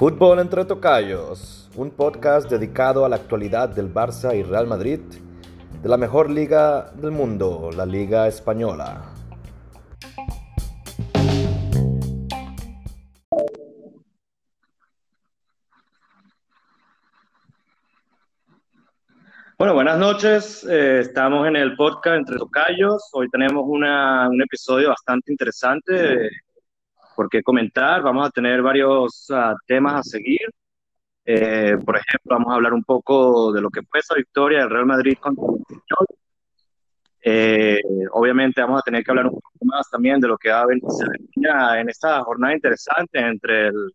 Fútbol entre Tocayos, un podcast dedicado a la actualidad del Barça y Real Madrid, de la mejor liga del mundo, la Liga Española. Bueno, buenas noches. Eh, estamos en el podcast Entre Tocayos. Hoy tenemos un episodio bastante interesante por qué comentar. Vamos a tener varios ah, temas a seguir. Eh, por ejemplo, vamos a hablar un poco de lo que fue esa victoria del Real Madrid contra el Español. Eh, obviamente vamos a tener que hablar un poco más también de lo que va a venir en esta jornada interesante entre el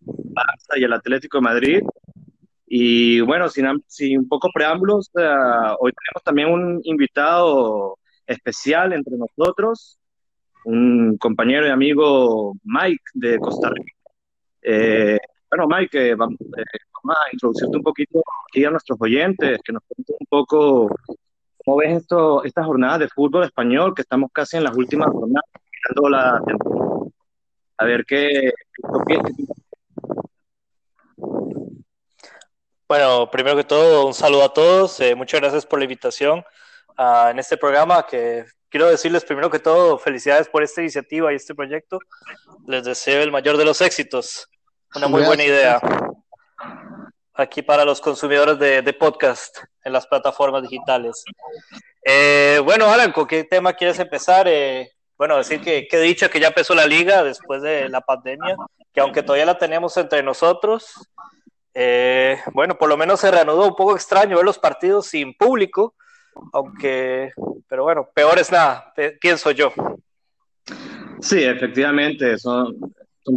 Barça y el Atlético de Madrid. Y bueno, sin, sin poco preámbulos, hoy tenemos también un invitado especial entre nosotros, un compañero y amigo Mike de Costa Rica. Eh, bueno, Mike, eh, vamos, eh, vamos, a introducirte un poquito aquí a nuestros oyentes, que nos cuentes un poco cómo ves esto, estas jornadas de fútbol español, que estamos casi en las últimas jornadas, la temporada. A ver qué, qué, qué bueno, primero que todo, un saludo a todos. Eh, muchas gracias por la invitación uh, en este programa. Que quiero decirles primero que todo, felicidades por esta iniciativa y este proyecto. Les deseo el mayor de los éxitos. Una muy buena idea. Aquí para los consumidores de, de podcast en las plataformas digitales. Eh, bueno, Alan, ¿con qué tema quieres empezar? Eh, bueno, decir que, que dicho que ya empezó la liga después de la pandemia, que aunque todavía la tenemos entre nosotros, eh, bueno, por lo menos se reanudó un poco extraño ver los partidos sin público, aunque, pero bueno, peor es nada, pienso yo. Sí, efectivamente, son,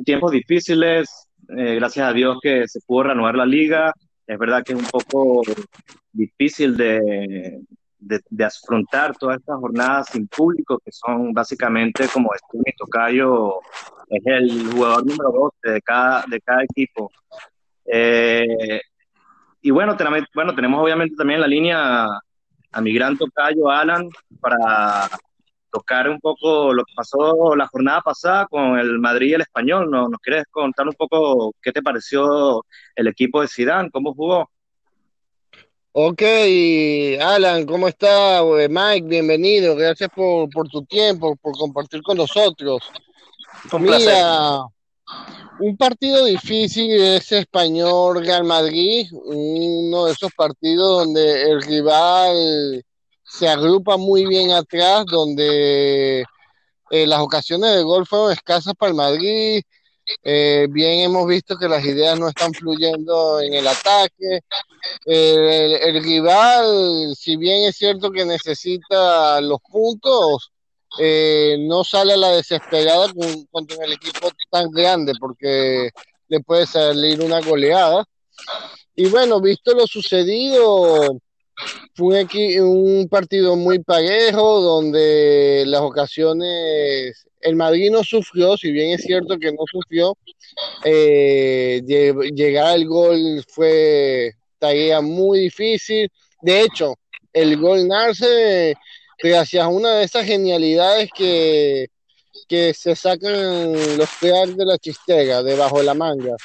tiempos difíciles, eh, gracias a Dios que se pudo reanudar la liga, es verdad que es un poco difícil de, de, afrontar todas estas jornadas sin público, que son básicamente como este Tocayo, es el jugador número 12 de cada, de cada equipo. Eh, y bueno, tenemos, bueno, tenemos obviamente también la línea a mi gran tocayo Alan para tocar un poco lo que pasó la jornada pasada con el Madrid y el Español. ¿Nos, ¿Nos quieres contar un poco qué te pareció el equipo de Zidane? ¿Cómo jugó? Ok, Alan, ¿cómo está? Mike, bienvenido. Gracias por, por tu tiempo, por compartir con nosotros. Un placer. Un partido difícil es español Real Madrid, uno de esos partidos donde el rival se agrupa muy bien atrás, donde eh, las ocasiones de gol fueron escasas para el Madrid. Eh, bien hemos visto que las ideas no están fluyendo en el ataque. el, el rival, si bien es cierto que necesita los puntos, eh, no sale a la desesperada con, el equipo tan grande porque le puede salir una goleada. Y bueno, visto lo sucedido, fue aquí un partido muy parejo donde las ocasiones el Madrid no sufrió, si bien es cierto que no sufrió, eh, llegar al gol fue tarea muy difícil. De hecho, el gol nace gracias a una de esas genialidades que, que se sacan los peores de la chistera, debajo de la manga.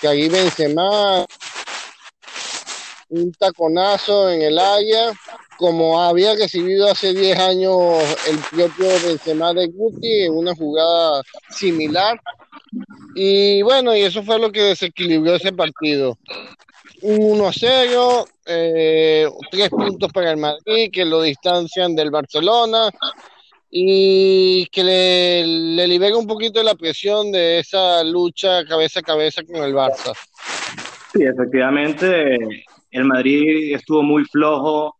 Que ahí Benzema, un taconazo en el área, como había recibido hace 10 años el propio Benzema de Guti en una jugada similar. Y bueno, y eso fue lo que desequilibró ese partido. 1 a 0, eh, tres puntos para el Madrid que lo distancian del Barcelona y que le, le libera un poquito la presión de esa lucha cabeza a cabeza con el Barça. Sí, efectivamente, el Madrid estuvo muy flojo.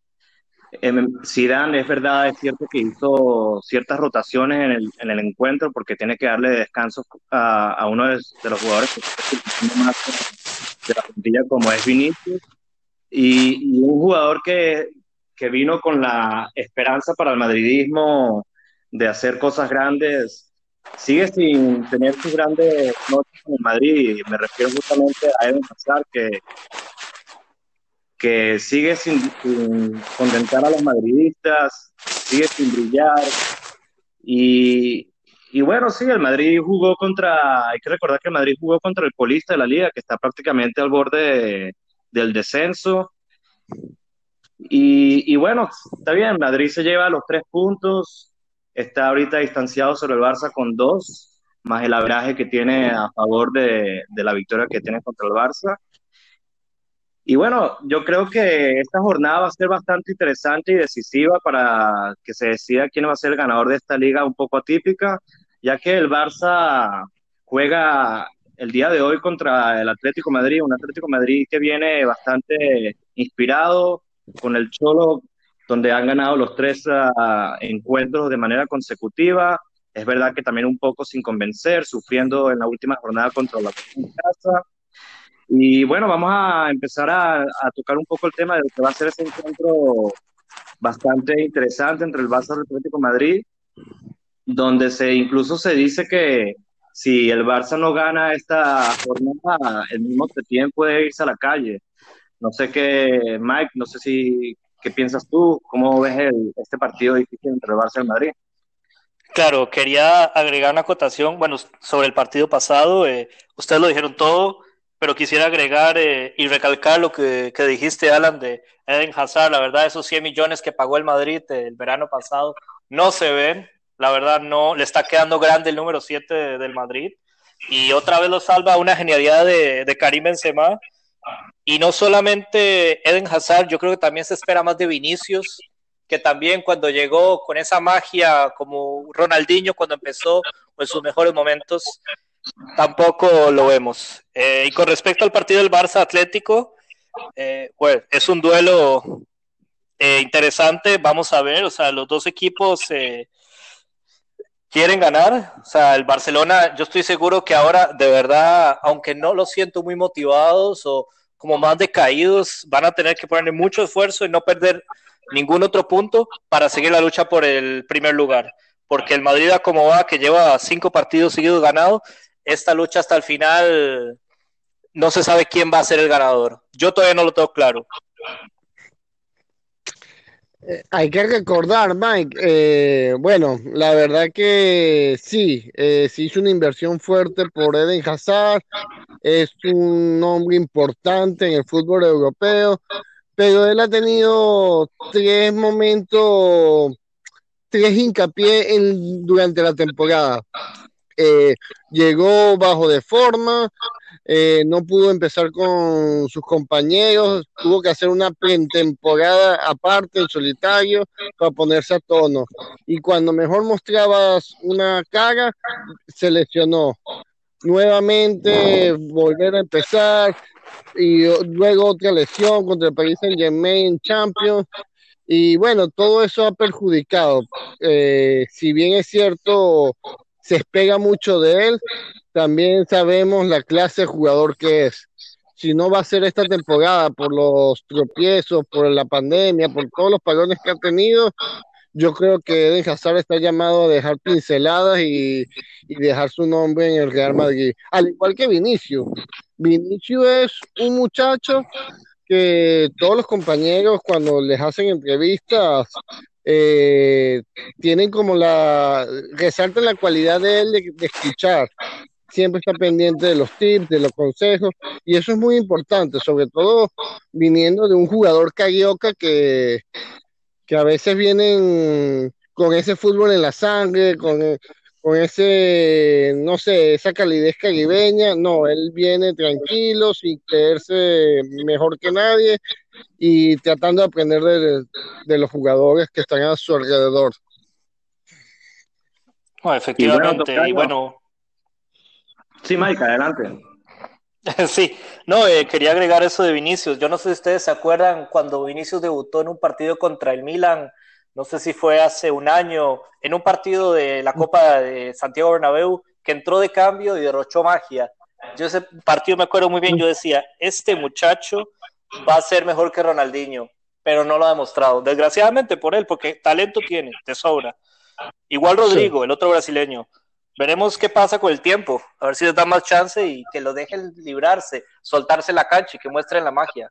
Zidane, es verdad, es cierto que hizo ciertas rotaciones en el, en el encuentro porque tiene que darle descanso a, a uno de, de, los jugadores que más de la plantilla como es Vinicius y, y un jugador que, que, vino con la esperanza para el madridismo de hacer cosas grandes, sigue sin tener sus grandes noches en Madrid. Me refiero justamente a Eden Hazard, que, que sigue sin, sin, contentar a los madridistas, sigue sin brillar. Y, y bueno, sí, el Madrid jugó contra, hay que recordar que el Madrid jugó contra el colista de la liga, que está prácticamente al borde del descenso. Y, y, bueno, está bien, Madrid se lleva los tres puntos, está ahorita distanciado sobre el Barça con dos, más el abraje que tiene a favor de, de la victoria que tiene contra el Barça. Y bueno, yo creo que esta jornada va a ser bastante interesante y decisiva para que se decida quién va a ser el ganador de esta liga un poco atípica, ya que el Barça juega el día de hoy contra el Atlético Madrid, un Atlético Madrid que viene bastante inspirado con el Cholo, donde han ganado los tres uh, encuentros de manera consecutiva. Es verdad que también un poco sin convencer, sufriendo en la última jornada contra la casa. Y bueno, vamos a empezar a, a, tocar un poco el tema de lo que va a ser ese encuentro bastante interesante entre el Barça y el Atlético Madrid, donde se incluso se dice que si el Barça no gana esta jornada, el mismo Setién puede irse a la calle. No sé qué, Mike, no sé si qué piensas tú, cómo ves el, este partido difícil entre el Barça y el Madrid. Claro, quería agregar una acotación, bueno, sobre el partido pasado, eh, ustedes lo dijeron todo, pero quisiera agregar eh, y recalcar lo que, que, dijiste, Alan, de Eden Hazard. La verdad, esos 100 millones que pagó el Madrid el verano pasado no se ven. La verdad, no le está quedando grande el número 7 de, del Madrid. Y otra vez lo salva una genialidad de, de Karim Benzema. Y no solamente Eden Hazard, yo creo que también se espera más de Vinicius, que también cuando llegó con esa magia como Ronaldinho cuando empezó en sus mejores momentos, tampoco lo vemos. Eh, y con respecto al partido del Barça Atlético, eh, pues es un duelo eh, interesante, vamos a ver, o sea, los dos equipos quieren ganar, o sea, el Barcelona, yo estoy seguro que ahora, de verdad, aunque no lo siento muy motivados o como más decaídos, van a tener que ponerle mucho esfuerzo y no perder ningún otro punto para seguir la lucha por el primer lugar. Porque el Madrid, como va, que lleva cinco partidos seguidos ganados, esta lucha hasta el final no se sabe quién va a ser el ganador. Yo todavía no lo tengo claro. Eh, hay que recordar, Mike, eh, bueno, la verdad que sí, eh, se hizo una inversión fuerte por Eden Hazard, es un nombre importante en el fútbol europeo, pero él ha tenido tres momentos, tres hincapié en, durante la temporada. Eh, llegó bajo de forma, eh, no pudo empezar con sus compañeros, tuvo que hacer una pretemporada aparte en solitario para ponerse a tono. Y cuando mejor mostrabas una cara, se lesionó. Nuevamente volver a empezar y luego otra lesión contra el Paris Saint Germain Champions. Y bueno, todo eso ha perjudicado. Eh, si bien es cierto, se espega mucho de él, también sabemos la clase de jugador que es. Si no va a ser esta temporada por los tropiezos, por la pandemia, por todos los palones que ha tenido, yo creo que Eden Hazard está llamado a dejar pinceladas y, y, dejar su nombre en el Real Madrid. Al igual que Vinicio. Vinicio es un muchacho que todos los compañeros cuando les hacen entrevistas eh, tienen como la, resaltan la cualidad de él de, escuchar, siempre está pendiente de los tips, de los consejos, y eso es muy importante, sobre todo viniendo de un jugador carioca que, que a veces vienen con ese fútbol en la sangre, con, con ese, no sé, esa calidez caribeña, no, él viene tranquilo, sin creerse mejor que nadie, y tratando de aprender de, de, los jugadores que están a su alrededor. No, efectivamente, y bueno, y bueno. Sí, Mike, adelante. Sí, no, eh, quería agregar eso de Vinicius. Yo no sé si ustedes se acuerdan cuando Vinicius debutó en un partido contra el Milan, no sé si fue hace un año, en un partido de la Copa de Santiago Bernabéu, que entró de cambio y derrochó magia. Yo ese partido me acuerdo muy bien, yo decía, este muchacho va a ser mejor que Ronaldinho, pero no lo ha demostrado. Desgraciadamente por él, porque talento tiene, te sobra. Igual Rodrigo, sí. el otro brasileño. Veremos qué pasa con el tiempo, a ver si les da más chance y que lo dejen librarse, soltarse la cancha y que muestren la magia.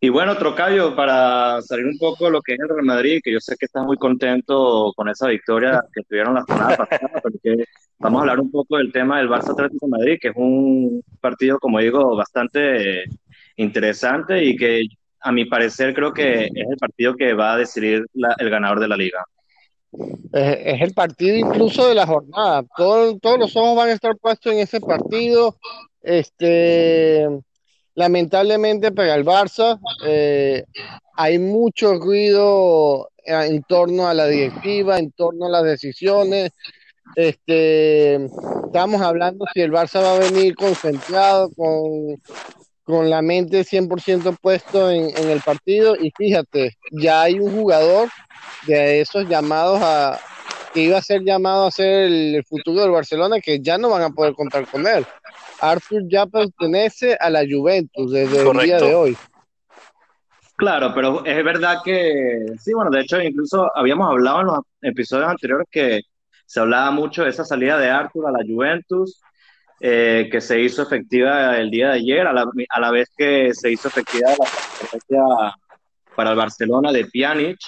Y bueno, Trocayo, para salir un poco de lo que es el Real Madrid, que yo sé que estás muy contento con esa victoria que tuvieron la semana pasada, porque vamos a hablar un poco del tema del Barça Atlético de Madrid, que es un partido, como digo, bastante interesante y que a mi parecer creo que es el partido que va a decidir el ganador de la liga. Es, el partido incluso de la jornada. todos los ojos van a estar puestos en ese partido. Este, lamentablemente para el Barça eh, hay mucho ruido en torno a la directiva, en torno a las decisiones. Este, estamos hablando si el Barça va a venir concentrado con, con la mente 100% puesto en, en el partido y fíjate, ya hay un jugador de esos llamados a que iba a ser llamado a ser el, futuro del Barcelona que ya no van a poder contar con él. Arthur ya pertenece a la Juventus desde el día de hoy. Claro, pero es verdad que sí, bueno, de hecho incluso habíamos hablado en los episodios anteriores que se hablaba mucho de esa salida de Arthur a la Juventus, eh, que se hizo efectiva el día de ayer, a la, a la vez que se hizo efectiva la transferencia para el Barcelona de Pjanic,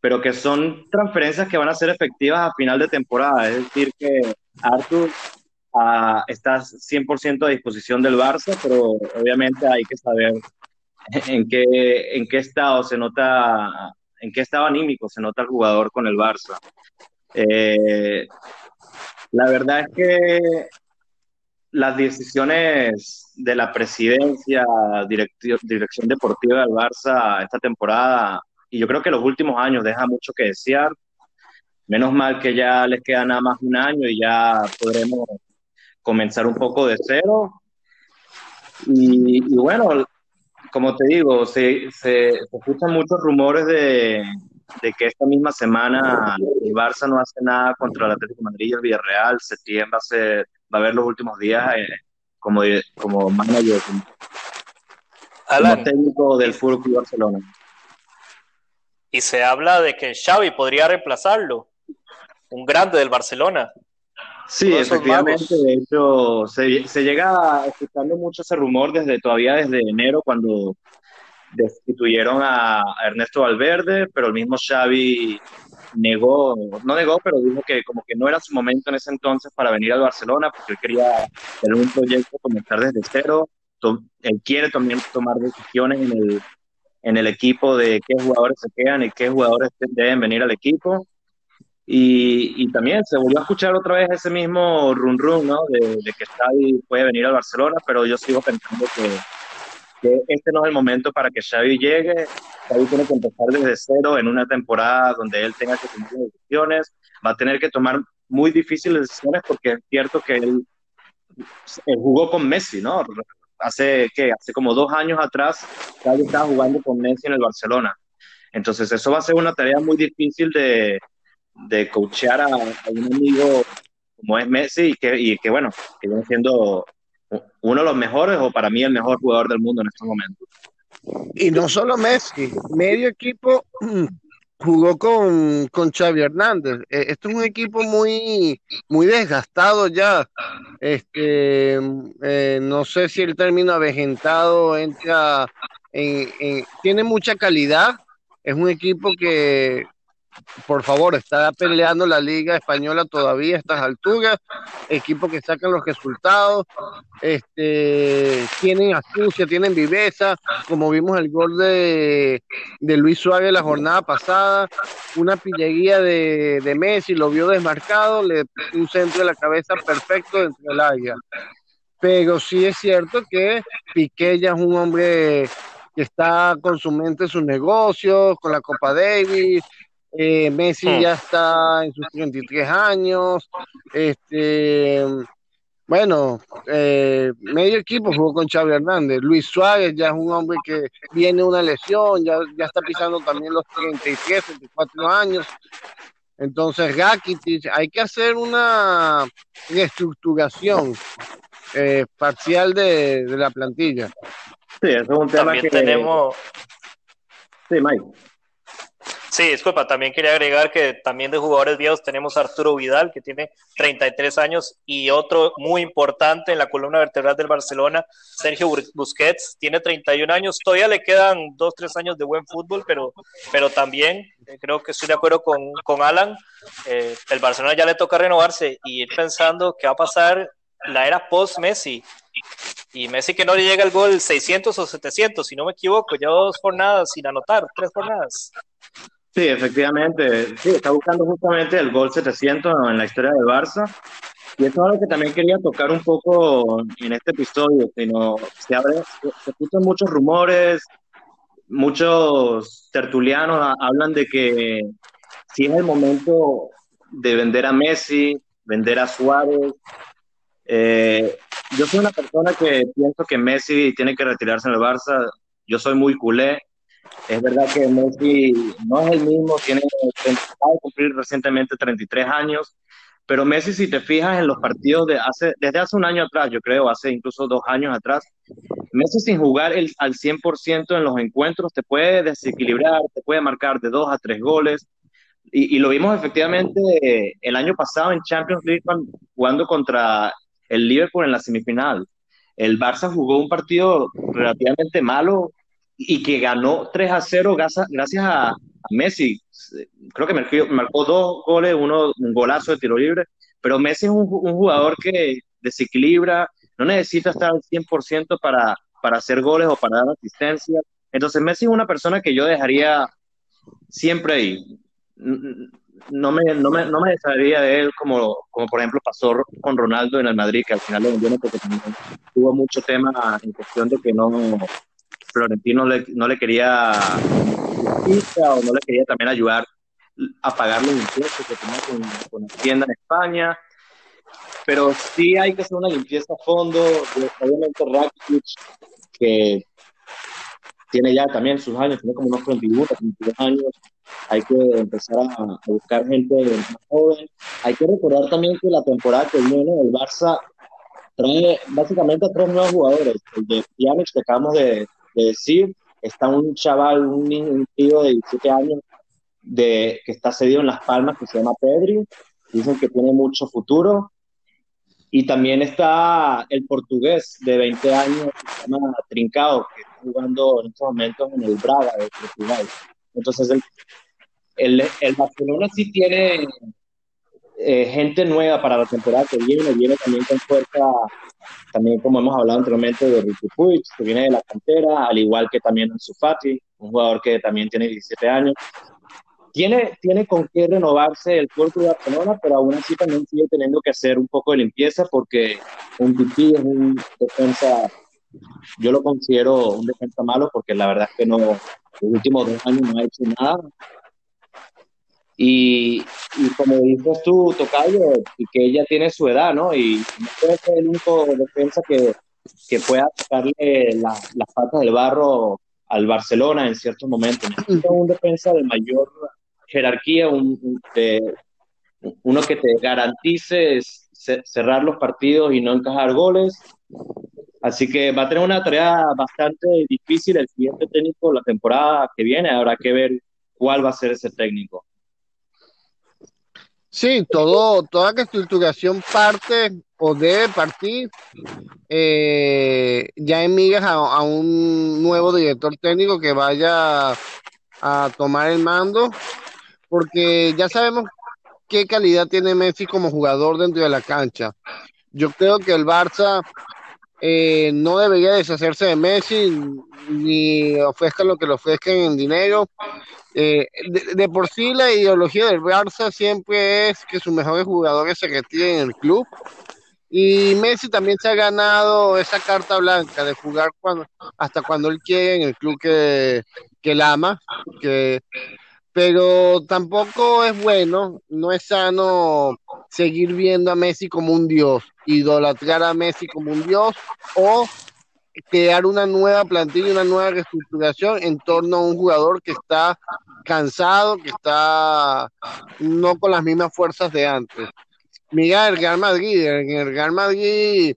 pero que son transferencias que van a ser efectivas a final de temporada. Es decir, que Arthur uh, está 100% a disposición del Barça, pero obviamente hay que saber en qué, en qué estado se nota, en qué estado anímico se nota el jugador con el Barça. Eh, la verdad es que las decisiones de la presidencia, dirección deportiva del Barça esta temporada y yo creo que los últimos años deja mucho que desear. Menos mal que ya les queda nada más un año y ya podremos comenzar un poco de cero. Y, bueno, como te digo, se, se, escuchan muchos rumores de, de, que esta misma semana el Barça no hace nada contra el Atlético de Madrid el Villarreal. Septiembre va va a haber los últimos días eh, como, como manager, como, técnico del Fútbol Barcelona. Y se habla de que Xavi podría reemplazarlo, un grande del Barcelona. Sí, efectivamente, de hecho, se, llega escuchando mucho ese rumor desde todavía desde enero cuando destituyeron a, Ernesto Valverde, pero el mismo Xavi negó, no negó, pero dijo que como que no era su momento en ese entonces para venir al Barcelona, porque él quería tener un proyecto, comenzar desde cero, él quiere también tomar decisiones en el, en el equipo de qué jugadores se quedan y qué jugadores deben venir al equipo. Y, también se volvió a escuchar otra vez ese mismo run run, ¿no? De, que Xavi puede venir al Barcelona, pero yo sigo pensando que, que, este no es el momento para que Xavi llegue. Xavi tiene que empezar desde cero en una temporada donde él tenga que tomar decisiones. Va a tener que tomar muy difíciles decisiones porque es cierto que él, él jugó con Messi, ¿no? hace, ¿qué? hace como dos años atrás, Xavi estaba jugando con Messi en el Barcelona. Entonces, eso va a ser una tarea muy difícil de, de coachear a, un amigo como es Messi y que, y que, bueno, que viene siendo uno de los mejores o para mí el mejor jugador del mundo en estos momentos. Y no solo Messi, medio equipo jugó con, con Xavi Hernández. E, esto es un equipo muy, muy desgastado ya. Este, eh, no sé si el término avejentado entra en, tiene mucha calidad. Es un equipo que por favor, está peleando la Liga Española todavía a estas alturas, equipos que sacan los resultados, este, tienen astucia, tienen viveza, como vimos el gol de, Luis Suárez la jornada pasada, una pillería de, de Messi, lo vio desmarcado, le un centro de la cabeza perfecto dentro del área. Pero sí es cierto que Piqué ya es un hombre que está con su mente en sus negocios, con la Copa Davis, eh, Messi hmm. ya está en sus 33 años. Este, bueno, eh, medio equipo jugó con Xavi Hernández. Luis Suárez ya es un hombre que viene una lesión, ya, ya está pisando también los 33, 34 años. Entonces, Rakitic, hay que hacer una reestructuración eh, parcial de, la plantilla. Sí, eso es un tema que tenemos. Sí, Mike. Sí, disculpa, también quería agregar que también de jugadores viejos tenemos Arturo Vidal, que tiene 33 años, y otro muy importante en la columna vertebral del Barcelona, Sergio Busquets, tiene 31 años, todavía le quedan 2, 3 años de buen fútbol, pero, pero también eh, creo que estoy de acuerdo con, con Alan, eh, el Barcelona ya le toca renovarse y ir pensando qué va a pasar la era post-Messi. Y Messi que no le llega el gol 600 o 700, si no me equivoco, ya dos jornadas sin anotar, tres jornadas. Sí, efectivamente. Sí, está buscando justamente el gol 700 en la historia del Barça. Y eso es algo que también quería tocar un poco en este episodio. Sino, se, abre, se escuchan muchos rumores, muchos tertulianos hablan de que si es el momento de vender a Messi, vender a Suárez. Eh, yo soy una persona que pienso que Messi tiene que retirarse en el Barça. Yo soy muy culé es verdad que Messi no es el mismo, tiene acaba de cumplir recientemente 33 años, pero Messi, si te fijas en los partidos de hace, desde hace un año atrás, yo creo, hace incluso dos años atrás, Messi sin jugar el, al 100% en los encuentros te puede desequilibrar, te puede marcar de dos a tres goles. Y, y, lo vimos efectivamente el año pasado en Champions League jugando contra el Liverpool en la semifinal. El Barça jugó un partido relativamente malo, y que ganó 3 a 0 gracias a, Messi. Creo que marcó, dos goles, uno un golazo de tiro libre, pero Messi es un, jugador que desequilibra, no necesita estar al 100% para, para hacer goles o para dar asistencia. Entonces Messi es una persona que yo dejaría siempre ahí. No me, no me, no me dejaría de él como, como por ejemplo pasó con Ronaldo en el Madrid, que al final lo vendió porque tuvo mucho tema en cuestión de que no, Florentino no le quería o no le quería también ayudar a pagar los impuestos que tenía con, con la tienda en España. Pero sí hay que hacer una limpieza a fondo. Obviamente Rakitic, que tiene ya también sus años, tiene como unos 31, 32 años, hay que empezar a, buscar gente más joven. Hay que recordar también que la temporada que viene el Barça trae básicamente a tres nuevos jugadores. El de Pjanic, que acabamos de, decir, está un chaval, un, un tío de 17 años de, que está cedido en Las Palmas, que se llama Pedri, dicen que tiene mucho futuro. Y también está el portugués de 20 años, que se llama Trincao, que está jugando en estos momentos en el Braga de Portugal. Entonces, el, el, el Barcelona sí tiene eh, gente nueva para la temporada que viene, viene también con fuerza también como hemos hablado anteriormente de Ricky Puig, que viene de la cantera, al igual que también Sufati, un jugador que también tiene 17 años. Tiene, tiene con qué renovarse el cuerpo de Barcelona, pero aún así también sigue teniendo que hacer un poco de limpieza porque un Titi es un defensa, yo lo considero un defensa malo porque la verdad es que no, los últimos dos años no ha hecho nada, y, y, como dices tú, Tocayo, y que ella tiene su edad, ¿no? Y no puede ser el único defensa que, que pueda sacarle las patas del barro al Barcelona en ciertos momentos. Necesita un defensa de mayor jerarquía, un, uno que te garantice cerrar los partidos y no encajar goles. Así que va a tener una tarea bastante difícil el siguiente técnico la temporada que viene. Habrá que ver cuál va a ser ese técnico. Sí, todo, toda la estructuración parte o debe partir eh, ya en migas a, un nuevo director técnico que vaya a tomar el mando, porque ya sabemos qué calidad tiene Messi como jugador dentro de la cancha. Yo creo que el Barça eh, no debería deshacerse de Messi ni ofrezca lo que le ofrezcan en dinero. Eh, de, por sí la ideología del Barça siempre es que sus mejores jugadores se retiren en el club. Y Messi también se ha ganado esa carta blanca de jugar cuando, hasta cuando él quiere en el club que, que él ama. Que, pero tampoco es bueno, no es sano seguir viendo a Messi como un dios, idolatrar a Messi como un dios o crear una nueva plantilla, una nueva reestructuración en torno a un jugador que está cansado, que está no con las mismas fuerzas de antes. Mira el Real Madrid, en el Real Madrid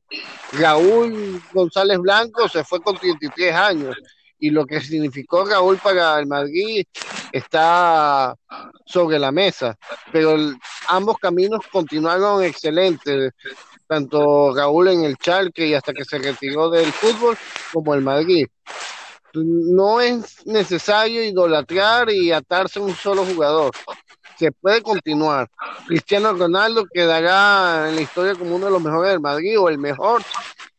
Raúl González Blanco se fue con 33 años y lo que significó Raúl para el Madrid está sobre la mesa, pero ambos caminos continuaron excelentes, tanto Raúl en el Charque y hasta que se retiró del fútbol, como el Madrid. No es necesario idolatrar y atarse a un solo jugador. Se puede continuar. Cristiano Ronaldo quedará en la historia como uno de los mejores del Madrid o el mejor,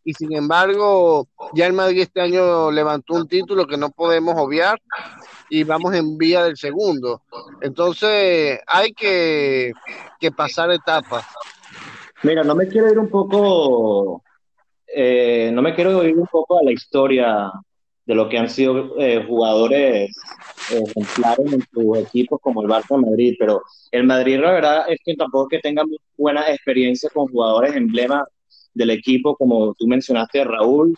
y sin embargo ya el Madrid este año levantó un título que no podemos obviar y vamos en vía del segundo. Entonces hay que, pasar etapas. Mira, no me quiero ir un poco, eh, no me quiero ir un poco a la historia de lo que han sido eh, jugadores eh, ejemplares en sus equipos como el Barça Madrid, pero el Madrid la verdad es que tampoco que tenga muy buena experiencia con jugadores emblemas del equipo, como tú mencionaste, Raúl,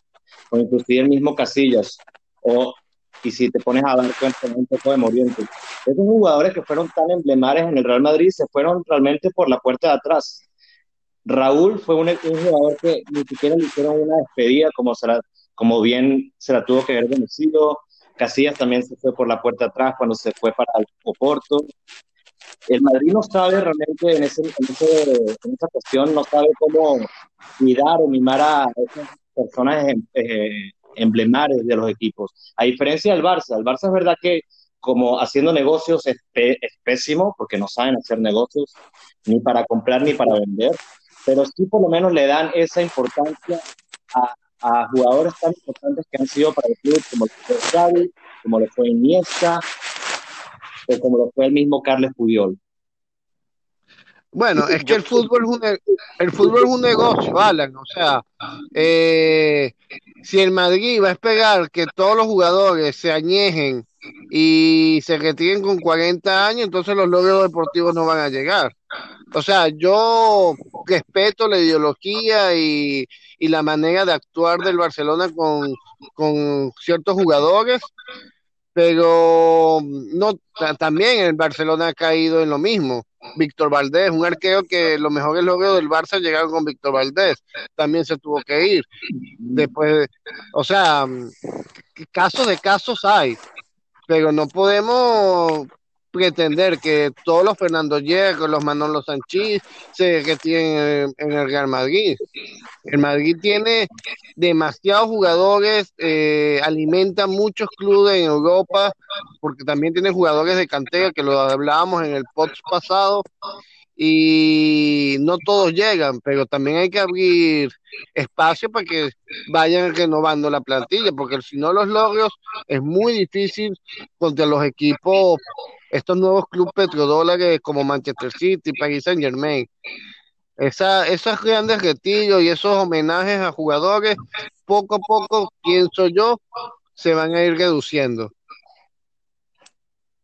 o inclusive el mismo Casillas, o, y si te pones a dar cuenta un poco de Moriente. Esos jugadores que fueron tan emblemáticos en el Real Madrid se fueron realmente por la puerta de atrás. Raúl fue un, jugador que ni siquiera le hicieron una despedida, como, como bien se la tuvo que haber vencido. Casillas también se fue por la puerta atrás cuando se fue para el Oporto el Madrid no sabe realmente en, ese, en, esa cuestión, no sabe cómo cuidar o mimar a esas personas eh, emblemáticas de los equipos. A diferencia del Barça, el Barça es verdad que como haciendo negocios es, pésimo, porque no saben hacer negocios ni para comprar ni para vender, pero sí por lo menos le dan esa importancia a, a jugadores tan importantes que han sido para el club, como fue Xavi, como lo fue Iniesta, como lo fue el mismo Carles Puyol. Bueno, es que el fútbol es un, el fútbol es un negocio, Alan. O sea, eh, si el Madrid va a esperar que todos los jugadores se añejen y se retiren con 40 años, entonces los logros deportivos no van a llegar. O sea, yo respeto la ideología y, y la manera de actuar del Barcelona con, con ciertos jugadores, pero no también el Barcelona ha caído en lo mismo. Víctor Valdés, un arquero que los mejores logros del Barça llegaron con Víctor Valdés, también se tuvo que ir. Después, o sea, casos de casos hay, pero no podemos pretender que todos los Fernando Hierro, los Manolo Sanchís se retiren en, el Real Madrid. El Madrid tiene demasiados jugadores, eh, alimenta muchos clubes en Europa, porque también tiene jugadores de cantera, que lo hablábamos en el post pasado, y no todos llegan, pero también hay que abrir espacio para que vayan renovando la plantilla, porque si no los logros es muy difícil contra los equipos, estos nuevos clubes petrodólares como Manchester City, Paris Saint Germain. Esa, esos grandes retiros y esos homenajes a jugadores, poco a poco, pienso yo, se van a ir reduciendo.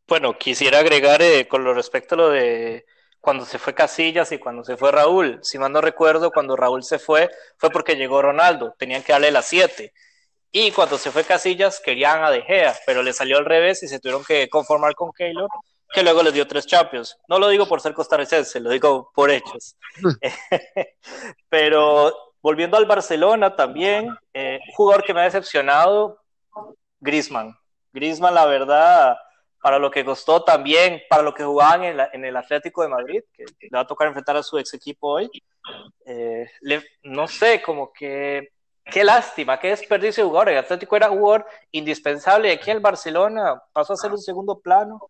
Bueno, quisiera agregar eh, con lo respecto a lo de cuando se fue Casillas y cuando se fue Raúl. Si mal no recuerdo, cuando Raúl se fue, fue porque llegó Ronaldo, tenían que darle las siete. Y cuando se fue Casillas, querían a De Gea, pero le salió al revés y se tuvieron que conformar con Keylor, que luego les dio tres Champions. No lo digo por ser costarricense, lo digo por hechos. pero volviendo al Barcelona también, eh, un jugador que me ha decepcionado, Grisman. Grisman, la verdad, para lo que costó también, para lo que jugaban en, el Atlético de Madrid, que le va a tocar enfrentar a su ex equipo hoy. Eh, no sé, como que qué lástima, qué desperdicio de jugador. El Atlético era jugador indispensable. Aquí el Barcelona pasó a ser un segundo plano.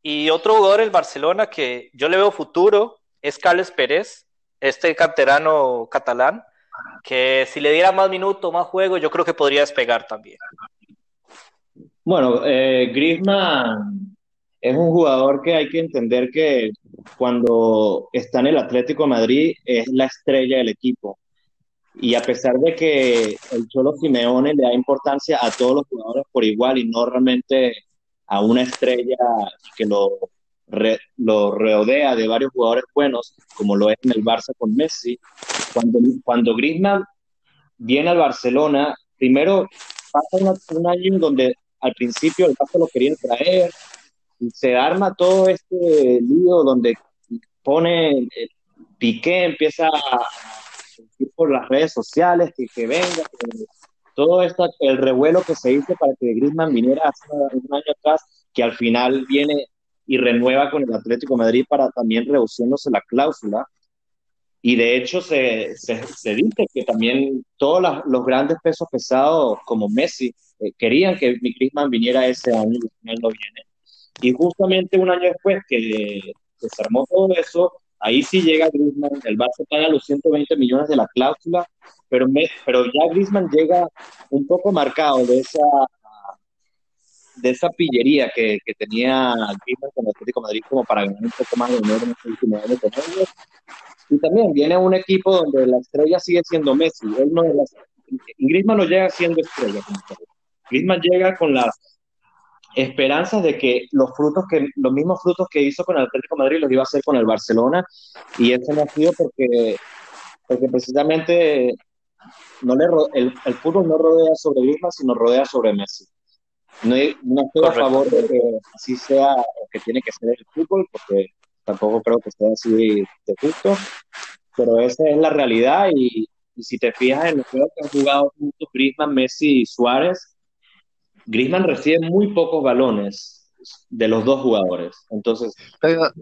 Y otro jugador del Barcelona que yo le veo futuro es Carles Pérez, este canterano catalán, que si le diera más minutos, más juego, yo creo que podría despegar también. Bueno, eh, Griezmann es un jugador que hay que entender que cuando está en el Atlético Madrid es la estrella del equipo. Y a pesar de que el Cholo Simeone le da importancia a todos los jugadores por igual y no realmente a una estrella que lo, lo rodea de varios jugadores buenos, como lo es en el Barça con Messi, cuando, cuando Griezmann viene al Barcelona, primero pasa un año donde al principio el Barça lo quería traer, se arma todo este lío donde pone eh, Piqué, empieza a por las redes sociales que, que venga, todo esto, el revuelo que se hizo para que Griezmann viniera hace un año atrás, que al final viene y renueva con el Atlético Madrid para también reduciéndose la cláusula. Y de hecho se, se, dice que también todos los grandes pesos pesados como Messi eh, querían que Griezmann viniera ese año y no viene. Y justamente un año después que, se armó todo eso, ahí sí llega Griezmann, el Barça paga los 120 millones de la cláusula, pero, pero ya Griezmann llega un poco marcado de esa de esa pillería que, que tenía Griezmann con el Atlético de Madrid como para ganar un poco más de dinero en los últimos años Y también viene un equipo donde la estrella sigue siendo Messi. Él no es la, no llega siendo estrella. Griezmann llega con las esperanzas de que los frutos que los mismos frutos que hizo con el Atlético de Madrid los iba a hacer con el Barcelona y eso no ha sido porque porque precisamente no le el, el fútbol no rodea sobre Griezmann sino rodea sobre Messi. No, no estoy a favor de que así sea o que tiene que ser el fútbol porque tampoco creo que esté así de justo pero esa es la realidad y, y si te fijas en los juegos que han jugado juntos Griezmann, Messi y Suárez Griezmann recibe muy pocos balones de los dos jugadores. Entonces,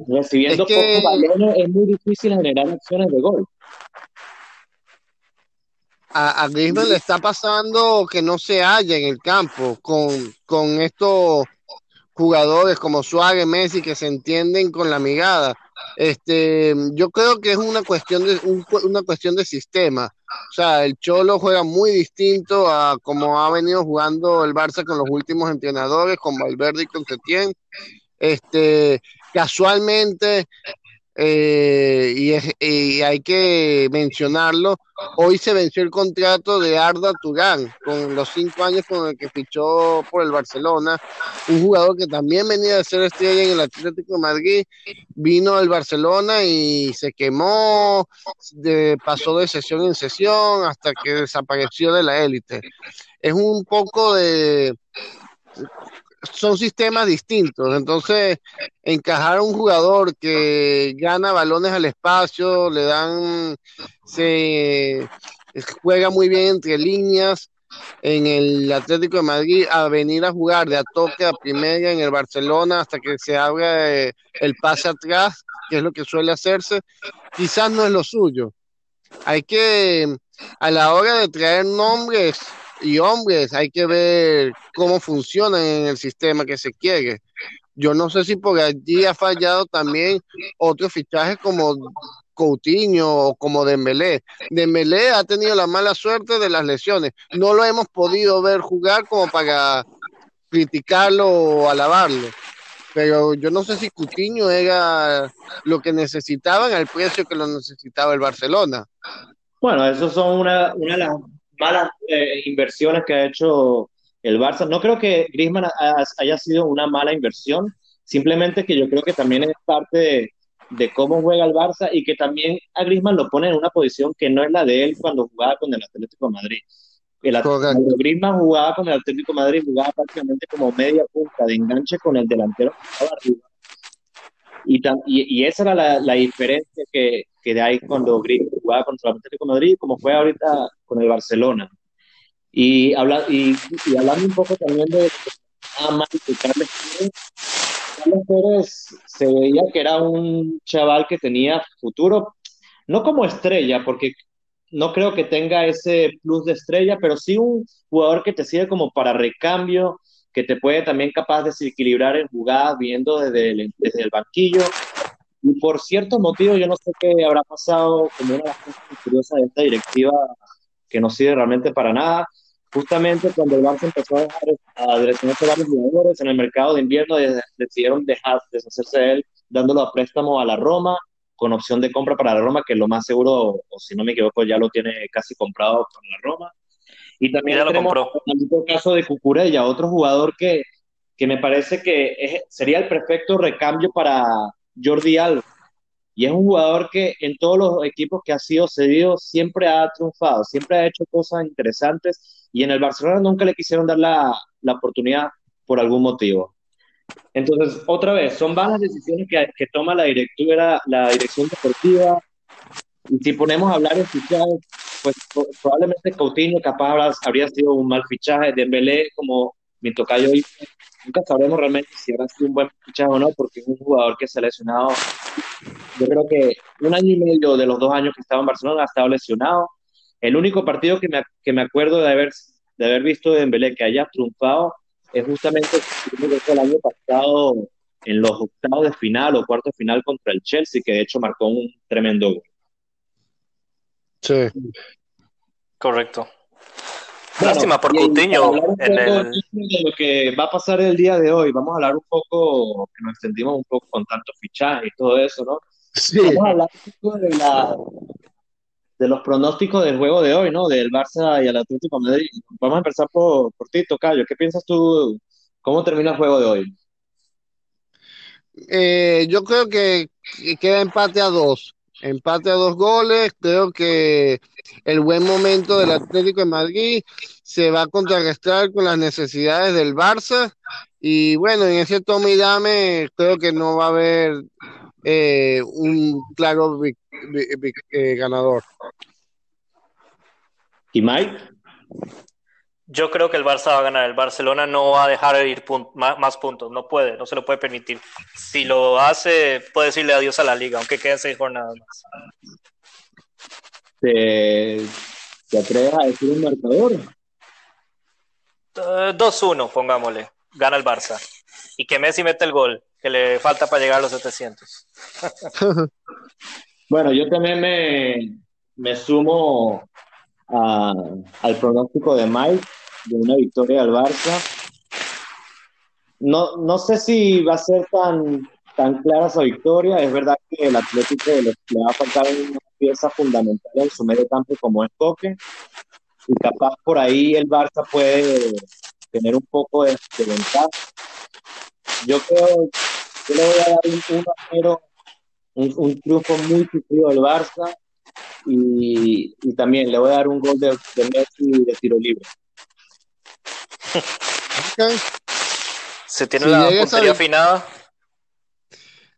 recibiendo pocos balones es muy difícil generar acciones de gol. A, a Griezmann le está pasando que no se halla en el campo con, con estos jugadores como Suárez, Messi, que se entienden con la mirada. Este, yo creo que es una cuestión de una cuestión de sistema. O sea, el Cholo juega muy distinto a como ha venido jugando el Barça con los últimos entrenadores, como Valverde y con Setién. Este, casualmente eh, y, hay que mencionarlo, hoy se venció el contrato de Arda Turán con los cinco años con el que fichó por el Barcelona, un jugador que también venía de ser estrella en el Atlético de Madrid, vino al Barcelona y se quemó, pasó de sesión en sesión hasta que desapareció de la élite. Es un poco de son sistemas distintos. Entonces, encajar a un jugador que gana balones al espacio, le dan, se juega muy bien entre líneas en el Atlético de Madrid, a venir a jugar de a toque a primera en el Barcelona hasta que se abra eh, el pase atrás, que es lo que suele hacerse, quizás no es lo suyo. Hay que, a la hora de traer nombres, y hombres, hay que ver cómo funcionan en el sistema que se quiere. Yo no sé si por allí ha fallado también otros fichajes como Coutinho o como Dembélé. Dembélé ha tenido la mala suerte de las lesiones. No lo hemos podido ver jugar como para criticarlo o alabarlo. Pero yo no sé si Coutinho era lo que necesitaban al precio que lo necesitaba el Barcelona. Bueno, esos son una, una malas eh, inversiones que ha hecho el Barça. No creo que Griezmann haya sido una mala inversión, simplemente que yo creo que también es parte de, cómo juega el Barça y que también a Griezmann lo pone en una posición que no es la de él cuando jugaba con el Atlético de Madrid. El cuando Griezmann jugaba con el Atlético de Madrid, jugaba prácticamente como media punta de enganche con el delantero que estaba arriba. Y, y, esa era la, la diferencia que, que, de ahí cuando Griezmann jugaba contra el Atlético de Madrid, como fue ahorita con el Barcelona. Y, habla, y, y hablando un poco también de ah, Carles Pérez, Carles Pérez se veía que era un chaval que tenía futuro, no como estrella, porque no creo que tenga ese plus de estrella, pero sí un jugador que te sirve como para recambio, que te puede también capaz de desequilibrar en jugadas viendo desde el, desde el banquillo. Y por ciertos motivos, yo no sé qué habrá pasado como una de las cosas curiosas de esta directiva que no sirve realmente para nada. Justamente cuando el Barça empezó a, dejar, a direccionarse varios jugadores en el mercado de invierno, decidieron dejar, deshacerse de él, dándolo a préstamo a la Roma, con opción de compra para la Roma, que lo más seguro, o si no me equivoco, ya lo tiene casi comprado con la Roma. Y también ya tenemos el caso de Cucurella, otro jugador que, que me parece que sería el perfecto recambio para Jordi Alba y es un jugador que en todos los equipos que ha sido cedido siempre ha triunfado, siempre ha hecho cosas interesantes y en el Barcelona nunca le quisieron dar la, la oportunidad por algún motivo. Entonces, otra vez, son varias decisiones que, que toma la directiva, la dirección deportiva. Y si ponemos a hablar de fichajes, pues probablemente Coutinho capaz habría sido un mal fichaje, Dembélé como mi tocayo nunca sabremos realmente si habrá sido un buen fichaje o no, porque es un jugador que se ha lesionado. Yo creo que un año y medio de los dos años que estaba en Barcelona ha estado lesionado. El único partido que me, que me acuerdo de haber, de haber visto de Dembélé que haya triunfado es justamente el año pasado en los octavos de final o cuartos de final contra el Chelsea, que de hecho marcó un tremendo gol. Sí. Correcto. Lástima por Coutinho. En el... De lo que va a pasar el día de hoy, vamos a hablar un poco, que nos extendimos un poco con tanto fichaje y todo eso, ¿no? Sí. Vamos a hablar un poco de, la, de los pronósticos del juego de hoy, ¿no? Del Barça y el Atlético de Madrid. Vamos a empezar por, por ti, Tocayo. ¿Qué piensas tú? ¿Cómo termina el juego de hoy? Eh, yo creo que queda empate a dos. Empate a dos goles. Creo que el buen momento del Atlético de Madrid se va a contrarrestar con las necesidades del Barça. Y bueno, en ese tome y dame, creo que no va a haber eh, un claro eh, ganador. ¿Y Mike? Yo creo que el Barça va a ganar. El Barcelona no va a dejar de ir más, puntos. No puede, no se lo puede permitir. Si lo hace, puede decirle adiós a la liga, aunque queden seis jornadas más. ¿Te, atreves a decir un marcador? 2-1, eh, pongámosle. Gana el Barça. Y que Messi mete el gol, que le falta para llegar a los 700. bueno, yo también me, me sumo al pronóstico de Mike de una victoria al Barça. No, no sé si va a ser tan, tan clara esa victoria. Es verdad que el Atlético le, va a faltar una pieza fundamental en su medio campo como es Coque. Y capaz por ahí el Barça puede tener un poco de, ventaja. Yo creo que le voy a dar un 1 un, un triunfo muy sufrido al Barça y, y, también le voy a dar un gol de, de Messi de tiro libre. Se tiene la puntería afinada.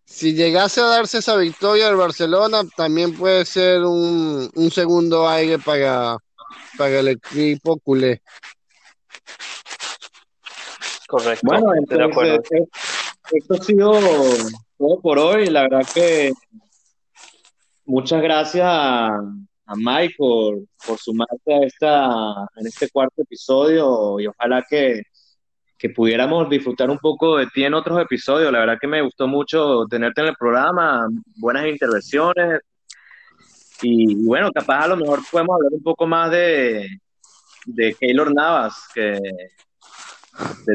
Si llegase a darse esa victoria al Barcelona, también puede ser un, un segundo aire para, para el equipo culé. Correcto. Bueno, entonces, eh, esto ha sido todo por hoy. La verdad que muchas gracias a, Mike por, por sumarse a esta, en este cuarto episodio y ojalá que, que pudiéramos disfrutar un poco de ti en otros episodios. La verdad que me gustó mucho tenerte en el programa, buenas intervenciones. Y bueno, capaz a lo mejor podemos hablar un poco más de, de Keylor Navas, que,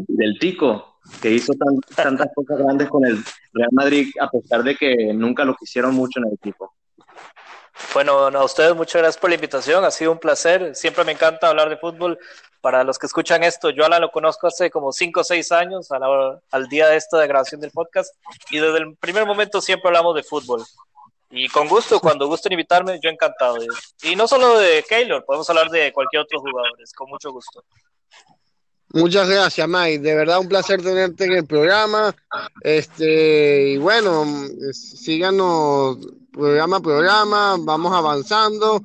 del Tico, que hizo tantas cosas grandes con el Real Madrid, a pesar de que nunca lo quisieron mucho en el equipo. Bueno, a ustedes muchas gracias por la invitación, ha sido un placer, siempre me encanta hablar de fútbol. Para los que escuchan esto, yo a la lo conozco hace como 5 o 6 años, al día de esta grabación del podcast, y desde el primer momento siempre hablamos de fútbol. Y con gusto, cuando gusten invitarme, yo encantado. Y no solo de Keylor, podemos hablar de cualquier otro jugador, con mucho gusto. Muchas gracias, Mike. De verdad, un placer tenerte en el programa. Este, y bueno, síganos programa a programa, vamos avanzando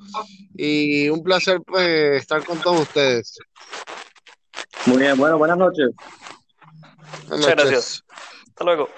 y un placer pues, estar con todos ustedes. Muy bien, bueno, buenas noches. Muchas gracias. Hasta luego.